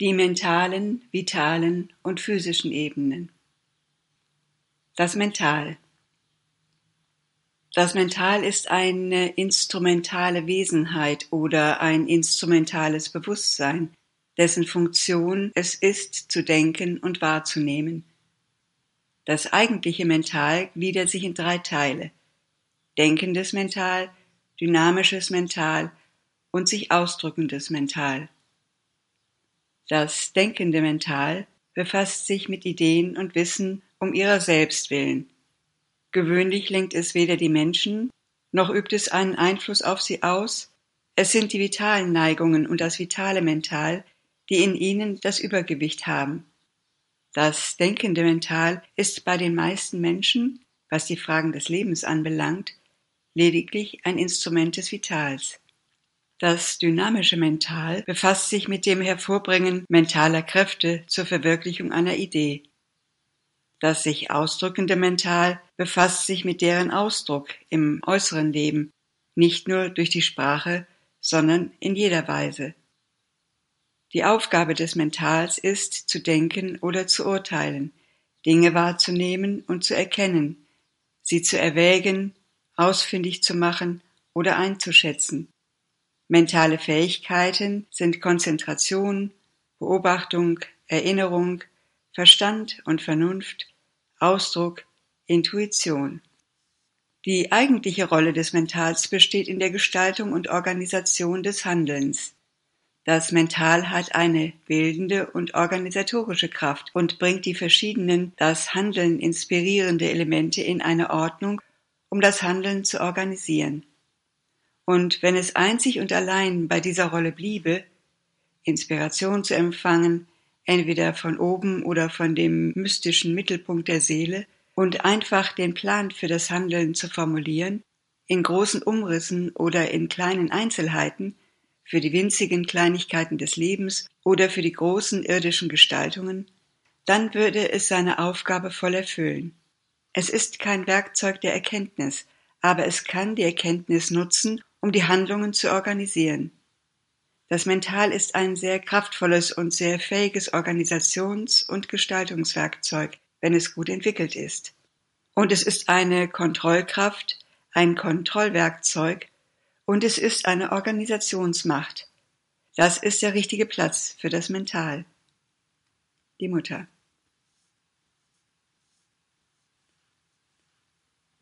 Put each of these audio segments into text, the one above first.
Die mentalen, vitalen und physischen Ebenen. Das Mental. Das Mental ist eine instrumentale Wesenheit oder ein instrumentales Bewusstsein, dessen Funktion es ist, zu denken und wahrzunehmen. Das eigentliche Mental gliedert sich in drei Teile. Denkendes Mental, dynamisches Mental und sich ausdrückendes Mental. Das denkende Mental befasst sich mit Ideen und Wissen um ihrer selbst willen. Gewöhnlich lenkt es weder die Menschen, noch übt es einen Einfluss auf sie aus, es sind die vitalen Neigungen und das vitale Mental, die in ihnen das Übergewicht haben. Das denkende Mental ist bei den meisten Menschen, was die Fragen des Lebens anbelangt, lediglich ein Instrument des Vitals. Das dynamische Mental befasst sich mit dem Hervorbringen mentaler Kräfte zur Verwirklichung einer Idee. Das sich ausdrückende Mental befasst sich mit deren Ausdruck im äußeren Leben, nicht nur durch die Sprache, sondern in jeder Weise. Die Aufgabe des Mentals ist, zu denken oder zu urteilen, Dinge wahrzunehmen und zu erkennen, sie zu erwägen, ausfindig zu machen oder einzuschätzen. Mentale Fähigkeiten sind Konzentration, Beobachtung, Erinnerung, Verstand und Vernunft, Ausdruck, Intuition. Die eigentliche Rolle des Mentals besteht in der Gestaltung und Organisation des Handelns. Das Mental hat eine bildende und organisatorische Kraft und bringt die verschiedenen das Handeln inspirierende Elemente in eine Ordnung, um das Handeln zu organisieren. Und wenn es einzig und allein bei dieser Rolle bliebe, Inspiration zu empfangen, entweder von oben oder von dem mystischen Mittelpunkt der Seele, und einfach den Plan für das Handeln zu formulieren, in großen Umrissen oder in kleinen Einzelheiten, für die winzigen Kleinigkeiten des Lebens oder für die großen irdischen Gestaltungen, dann würde es seine Aufgabe voll erfüllen. Es ist kein Werkzeug der Erkenntnis, aber es kann die Erkenntnis nutzen, um die Handlungen zu organisieren. Das Mental ist ein sehr kraftvolles und sehr fähiges Organisations- und Gestaltungswerkzeug, wenn es gut entwickelt ist. Und es ist eine Kontrollkraft, ein Kontrollwerkzeug und es ist eine Organisationsmacht. Das ist der richtige Platz für das Mental. Die Mutter.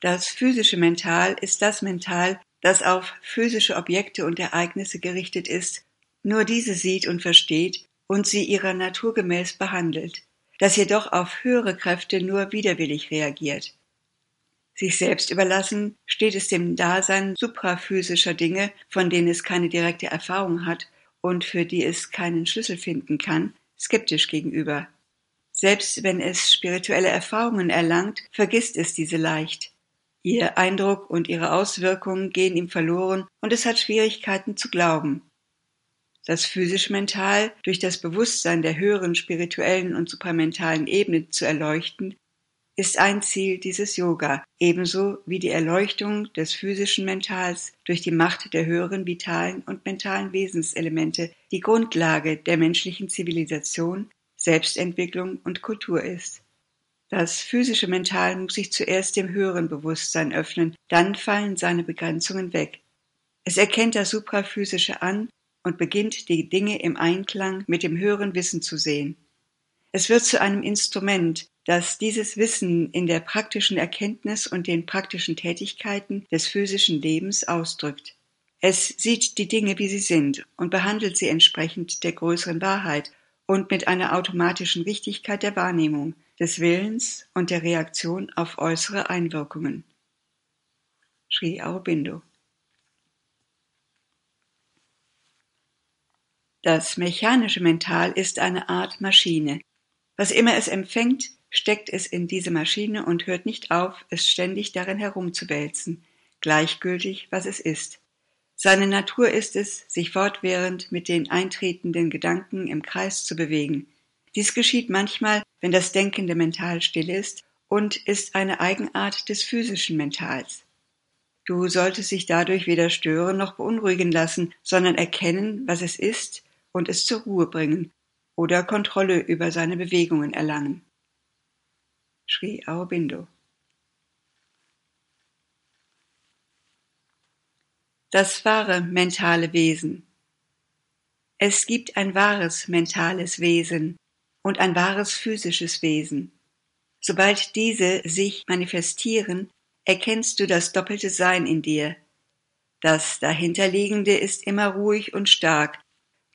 Das physische Mental ist das Mental, das auf physische Objekte und Ereignisse gerichtet ist, nur diese sieht und versteht und sie ihrer Natur gemäß behandelt, das jedoch auf höhere Kräfte nur widerwillig reagiert. Sich selbst überlassen steht es dem Dasein supraphysischer Dinge, von denen es keine direkte Erfahrung hat und für die es keinen Schlüssel finden kann, skeptisch gegenüber. Selbst wenn es spirituelle Erfahrungen erlangt, vergisst es diese leicht. Ihr Eindruck und ihre Auswirkungen gehen ihm verloren und es hat Schwierigkeiten zu glauben. Das physisch-mental durch das Bewusstsein der höheren spirituellen und supramentalen Ebene zu erleuchten, ist ein Ziel dieses Yoga, ebenso wie die Erleuchtung des physischen Mentals durch die Macht der höheren vitalen und mentalen Wesenselemente die Grundlage der menschlichen Zivilisation, Selbstentwicklung und Kultur ist. Das physische Mental muss sich zuerst dem höheren Bewusstsein öffnen, dann fallen seine Begrenzungen weg. Es erkennt das Supraphysische an und beginnt die Dinge im Einklang mit dem höheren Wissen zu sehen. Es wird zu einem Instrument, das dieses Wissen in der praktischen Erkenntnis und den praktischen Tätigkeiten des physischen Lebens ausdrückt. Es sieht die Dinge, wie sie sind, und behandelt sie entsprechend der größeren Wahrheit und mit einer automatischen Richtigkeit der Wahrnehmung, des Willens und der Reaktion auf äußere Einwirkungen. Sri Aurobindo Das mechanische Mental ist eine Art Maschine. Was immer es empfängt, steckt es in diese Maschine und hört nicht auf, es ständig darin herumzuwälzen, gleichgültig, was es ist. Seine Natur ist es, sich fortwährend mit den eintretenden Gedanken im Kreis zu bewegen, dies geschieht manchmal, wenn das denkende Mental still ist und ist eine Eigenart des physischen Mentals. Du solltest dich dadurch weder stören noch beunruhigen lassen, sondern erkennen, was es ist und es zur Ruhe bringen. oder Kontrolle über seine Bewegungen erlangen. Sri Aurobindo Das wahre mentale Wesen Es gibt ein wahres mentales Wesen und ein wahres physisches Wesen. Sobald diese sich manifestieren, erkennst du das doppelte Sein in dir. Das dahinterliegende ist immer ruhig und stark,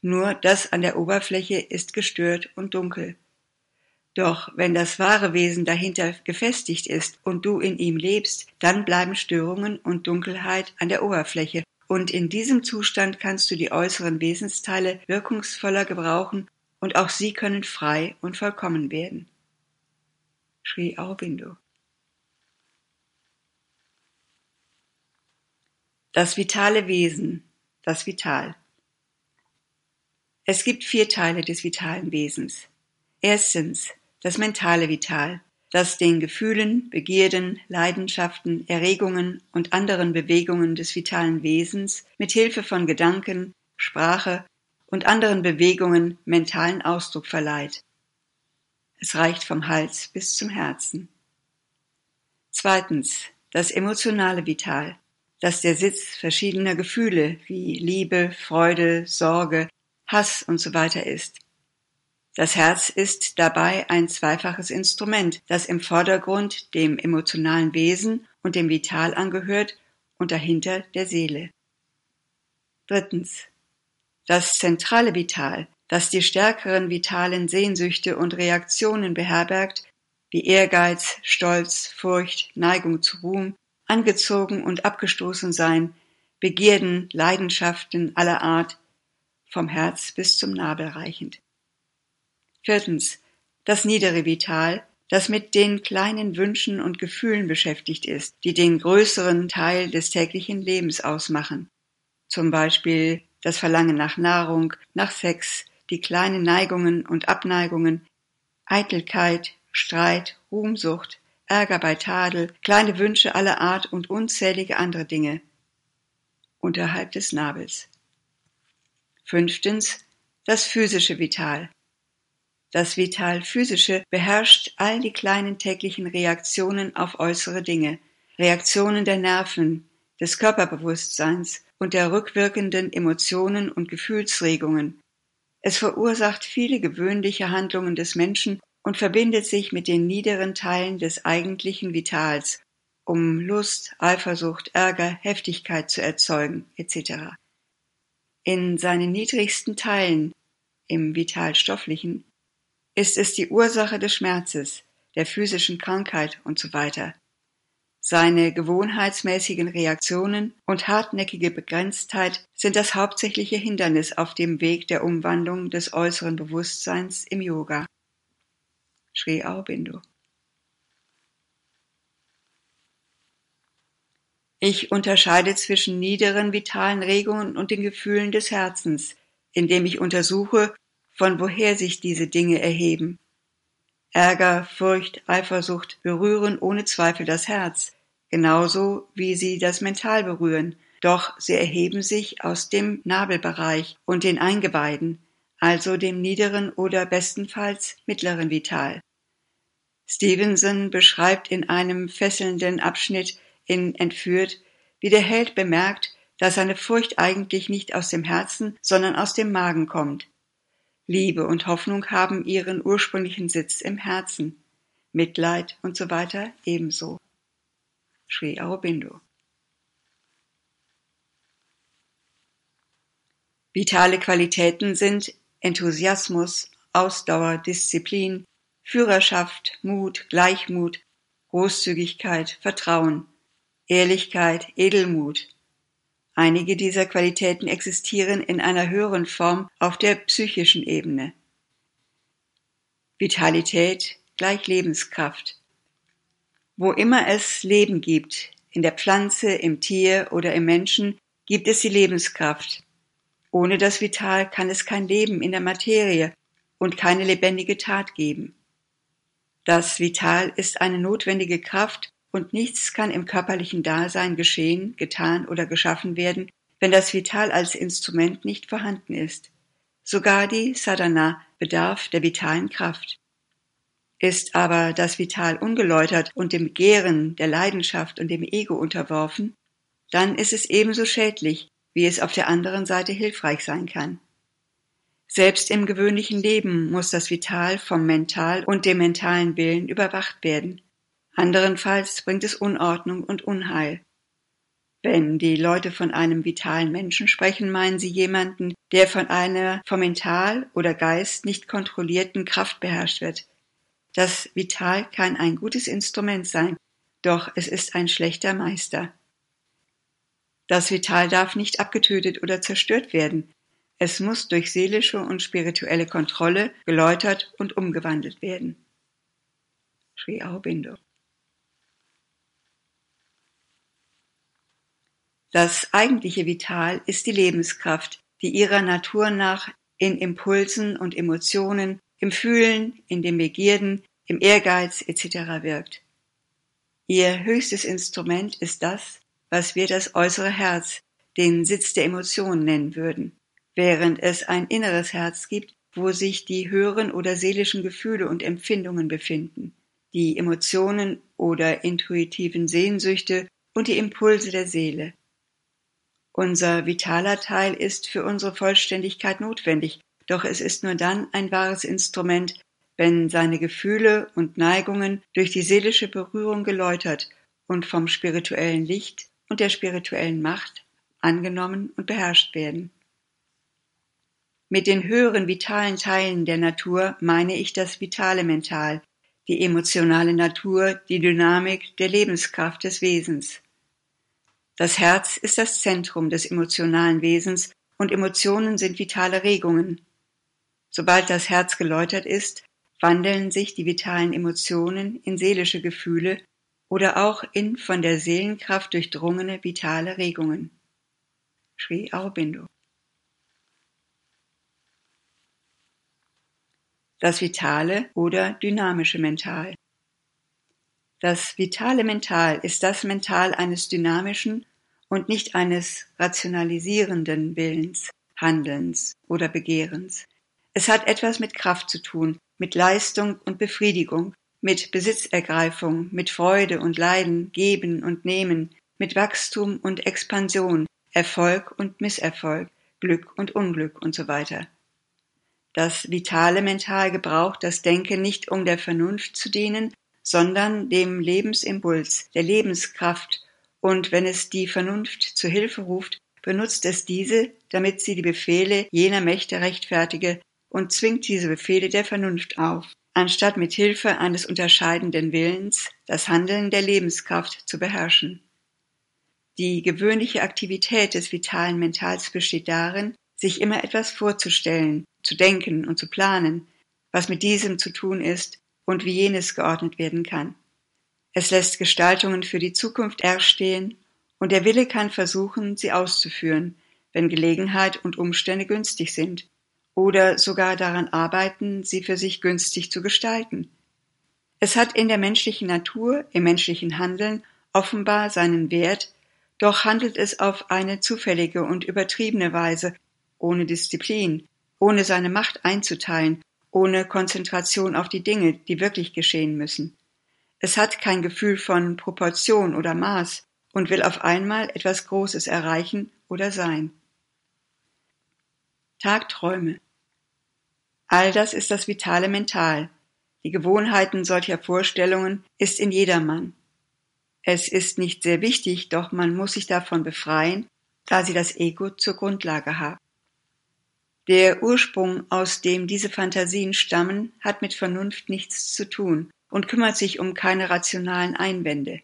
nur das an der Oberfläche ist gestört und dunkel. Doch wenn das wahre Wesen dahinter gefestigt ist und du in ihm lebst, dann bleiben Störungen und Dunkelheit an der Oberfläche, und in diesem Zustand kannst du die äußeren Wesensteile wirkungsvoller gebrauchen, und auch sie können frei und vollkommen werden. Sri Aurobindo Das vitale Wesen, das Vital. Es gibt vier Teile des vitalen Wesens. Erstens das mentale Vital, das den Gefühlen, Begierden, Leidenschaften, Erregungen und anderen Bewegungen des vitalen Wesens mit Hilfe von Gedanken, Sprache und anderen Bewegungen mentalen Ausdruck verleiht. Es reicht vom Hals bis zum Herzen. Zweitens das emotionale Vital, das der Sitz verschiedener Gefühle wie Liebe, Freude, Sorge, Hass und so weiter ist. Das Herz ist dabei ein zweifaches Instrument, das im Vordergrund dem emotionalen Wesen und dem Vital angehört und dahinter der Seele. Drittens. Das zentrale Vital, das die stärkeren vitalen Sehnsüchte und Reaktionen beherbergt, wie Ehrgeiz, Stolz, Furcht, Neigung zu Ruhm, angezogen und abgestoßen sein, Begierden, Leidenschaften aller Art, vom Herz bis zum Nabel reichend. Viertens. Das niedere Vital, das mit den kleinen Wünschen und Gefühlen beschäftigt ist, die den größeren Teil des täglichen Lebens ausmachen. Zum Beispiel das Verlangen nach Nahrung, nach Sex, die kleinen Neigungen und Abneigungen, Eitelkeit, Streit, Ruhmsucht, Ärger bei Tadel, kleine Wünsche aller Art und unzählige andere Dinge. Unterhalb des Nabels. Fünftens das physische Vital. Das Vital physische beherrscht all die kleinen täglichen Reaktionen auf äußere Dinge, Reaktionen der Nerven, des Körperbewusstseins und der rückwirkenden Emotionen und Gefühlsregungen. Es verursacht viele gewöhnliche Handlungen des Menschen und verbindet sich mit den niederen Teilen des eigentlichen Vitals, um Lust, Eifersucht, Ärger, Heftigkeit zu erzeugen, etc. In seinen niedrigsten Teilen, im vitalstofflichen, ist es die Ursache des Schmerzes, der physischen Krankheit und so. Seine gewohnheitsmäßigen Reaktionen und hartnäckige Begrenztheit sind das hauptsächliche Hindernis auf dem Weg der Umwandlung des äußeren Bewusstseins im Yoga. Sri Aurobindo Ich unterscheide zwischen niederen vitalen Regungen und den Gefühlen des Herzens, indem ich untersuche, von woher sich diese Dinge erheben. Ärger, Furcht, Eifersucht berühren ohne Zweifel das Herz, genauso wie sie das Mental berühren, doch sie erheben sich aus dem Nabelbereich und den Eingeweiden, also dem niederen oder bestenfalls mittleren Vital. Stevenson beschreibt in einem fesselnden Abschnitt in Entführt, wie der Held bemerkt, dass seine Furcht eigentlich nicht aus dem Herzen, sondern aus dem Magen kommt. Liebe und Hoffnung haben ihren ursprünglichen Sitz im Herzen, Mitleid und so weiter ebenso. Sri Aurobindo Vitale Qualitäten sind Enthusiasmus, Ausdauer, Disziplin, Führerschaft, Mut, Gleichmut, Großzügigkeit, Vertrauen, Ehrlichkeit, Edelmut. Einige dieser Qualitäten existieren in einer höheren Form auf der psychischen Ebene. Vitalität gleich Lebenskraft. Wo immer es Leben gibt, in der Pflanze, im Tier oder im Menschen, gibt es die Lebenskraft. Ohne das Vital kann es kein Leben in der Materie und keine lebendige Tat geben. Das Vital ist eine notwendige Kraft und nichts kann im körperlichen Dasein geschehen, getan oder geschaffen werden, wenn das Vital als Instrument nicht vorhanden ist. Sogar die Sadhana bedarf der vitalen Kraft. Ist aber das Vital ungeläutert und dem Begehren, der Leidenschaft und dem Ego unterworfen, dann ist es ebenso schädlich, wie es auf der anderen Seite hilfreich sein kann. Selbst im gewöhnlichen Leben muss das Vital vom Mental und dem mentalen Willen überwacht werden. Anderenfalls bringt es Unordnung und Unheil. Wenn die Leute von einem vitalen Menschen sprechen, meinen sie jemanden, der von einer vom Mental oder Geist nicht kontrollierten Kraft beherrscht wird. Das Vital kann ein gutes Instrument sein, doch es ist ein schlechter Meister. Das Vital darf nicht abgetötet oder zerstört werden. Es muss durch seelische und spirituelle Kontrolle geläutert und umgewandelt werden. Sri Aurobindo. Das eigentliche Vital ist die Lebenskraft, die ihrer Natur nach in Impulsen und Emotionen, im Fühlen, in den Begierden, im Ehrgeiz etc. wirkt. Ihr höchstes Instrument ist das, was wir das äußere Herz, den Sitz der Emotionen nennen würden, während es ein inneres Herz gibt, wo sich die höheren oder seelischen Gefühle und Empfindungen befinden, die Emotionen oder intuitiven Sehnsüchte und die Impulse der Seele. Unser vitaler Teil ist für unsere Vollständigkeit notwendig, doch es ist nur dann ein wahres Instrument, wenn seine Gefühle und Neigungen durch die seelische Berührung geläutert und vom spirituellen Licht und der spirituellen Macht angenommen und beherrscht werden. Mit den höheren vitalen Teilen der Natur meine ich das vitale Mental, die emotionale Natur, die Dynamik der Lebenskraft des Wesens. Das Herz ist das Zentrum des emotionalen Wesens und Emotionen sind vitale Regungen. Sobald das Herz geläutert ist, wandeln sich die vitalen Emotionen in seelische Gefühle oder auch in von der Seelenkraft durchdrungene vitale Regungen. Sri Aurobindo Das vitale oder dynamische Mental. Das vitale Mental ist das Mental eines dynamischen und nicht eines rationalisierenden Willens, Handelns oder Begehrens. Es hat etwas mit Kraft zu tun, mit Leistung und Befriedigung, mit Besitzergreifung, mit Freude und Leiden, Geben und Nehmen, mit Wachstum und Expansion, Erfolg und Misserfolg, Glück und Unglück und so weiter. Das vitale Mental gebraucht das Denken nicht um der Vernunft zu dienen, sondern dem Lebensimpuls, der Lebenskraft und wenn es die Vernunft zu Hilfe ruft, benutzt es diese, damit sie die Befehle jener Mächte rechtfertige und zwingt diese Befehle der Vernunft auf, anstatt mit Hilfe eines unterscheidenden Willens das Handeln der Lebenskraft zu beherrschen. Die gewöhnliche Aktivität des vitalen Mentals besteht darin, sich immer etwas vorzustellen, zu denken und zu planen, was mit diesem zu tun ist und wie jenes geordnet werden kann. Es lässt Gestaltungen für die Zukunft erstehen, und der Wille kann versuchen, sie auszuführen, wenn Gelegenheit und Umstände günstig sind, oder sogar daran arbeiten, sie für sich günstig zu gestalten. Es hat in der menschlichen Natur, im menschlichen Handeln offenbar seinen Wert, doch handelt es auf eine zufällige und übertriebene Weise, ohne Disziplin, ohne seine Macht einzuteilen, ohne Konzentration auf die Dinge, die wirklich geschehen müssen. Es hat kein Gefühl von Proportion oder Maß und will auf einmal etwas Großes erreichen oder sein. Tagträume. All das ist das vitale Mental. Die Gewohnheiten solcher Vorstellungen ist in jedermann. Es ist nicht sehr wichtig, doch man muss sich davon befreien, da sie das Ego zur Grundlage haben. Der Ursprung, aus dem diese Fantasien stammen, hat mit Vernunft nichts zu tun und kümmert sich um keine rationalen Einwände.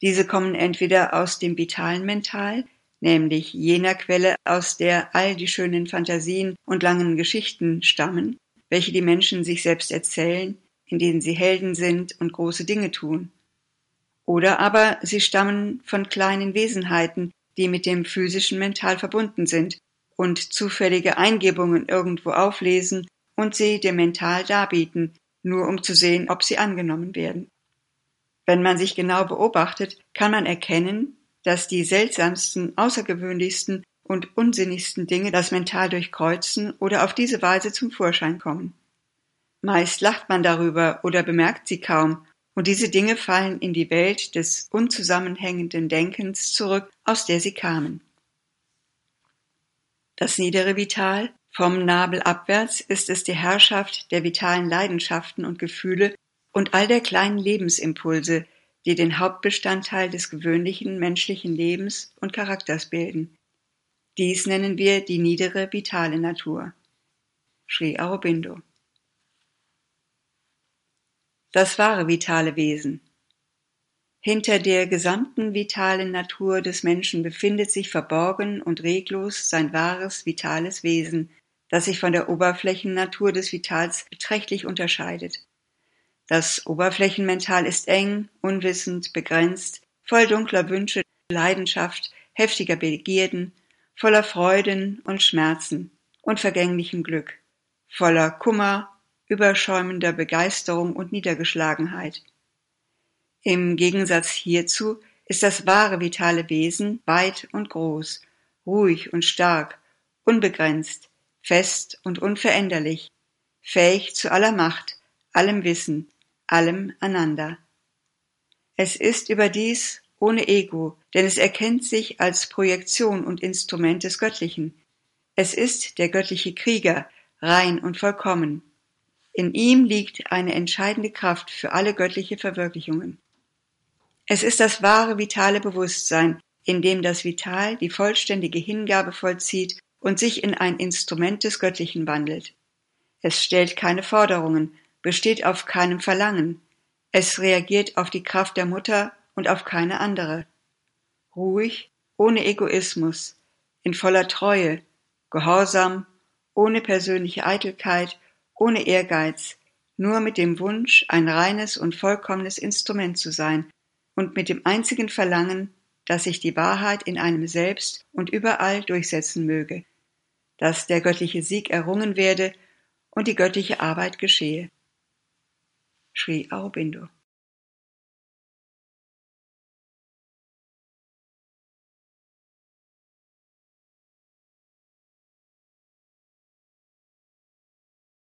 Diese kommen entweder aus dem vitalen Mental, nämlich jener Quelle, aus der all die schönen Fantasien und langen Geschichten stammen, welche die Menschen sich selbst erzählen, in denen sie Helden sind und große Dinge tun. Oder aber sie stammen von kleinen Wesenheiten, die mit dem physischen Mental verbunden sind und zufällige Eingebungen irgendwo auflesen und sie dem Mental darbieten, nur um zu sehen, ob sie angenommen werden. Wenn man sich genau beobachtet, kann man erkennen, dass die seltsamsten, außergewöhnlichsten und unsinnigsten Dinge das Mental durchkreuzen oder auf diese Weise zum Vorschein kommen. Meist lacht man darüber oder bemerkt sie kaum, und diese Dinge fallen in die Welt des unzusammenhängenden Denkens zurück, aus der sie kamen. Das niedere Vital, vom Nabel abwärts ist es die Herrschaft der vitalen Leidenschaften und Gefühle und all der kleinen Lebensimpulse, die den Hauptbestandteil des gewöhnlichen menschlichen Lebens und Charakters bilden. Dies nennen wir die niedere vitale Natur. Sri Aurobindo. Das wahre vitale Wesen. Hinter der gesamten vitalen Natur des Menschen befindet sich verborgen und reglos sein wahres vitales Wesen, das sich von der Oberflächennatur des Vitals beträchtlich unterscheidet. Das Oberflächenmental ist eng, unwissend, begrenzt, voll dunkler Wünsche, Leidenschaft, heftiger Begierden, voller Freuden und Schmerzen und vergänglichem Glück, voller Kummer, überschäumender Begeisterung und Niedergeschlagenheit. Im Gegensatz hierzu ist das wahre vitale Wesen weit und groß, ruhig und stark, unbegrenzt, fest und unveränderlich, fähig zu aller Macht, allem Wissen, allem einander. Es ist überdies ohne Ego, denn es erkennt sich als Projektion und Instrument des Göttlichen. Es ist der göttliche Krieger, rein und vollkommen. In ihm liegt eine entscheidende Kraft für alle göttliche Verwirklichungen. Es ist das wahre vitale Bewusstsein, in dem das Vital die vollständige Hingabe vollzieht und sich in ein Instrument des Göttlichen wandelt. Es stellt keine Forderungen, besteht auf keinem Verlangen. Es reagiert auf die Kraft der Mutter und auf keine andere. Ruhig, ohne Egoismus, in voller Treue, gehorsam, ohne persönliche Eitelkeit, ohne Ehrgeiz, nur mit dem Wunsch, ein reines und vollkommenes Instrument zu sein und mit dem einzigen Verlangen, dass sich die Wahrheit in einem selbst und überall durchsetzen möge, dass der göttliche Sieg errungen werde und die göttliche Arbeit geschehe. Sri Aurobindo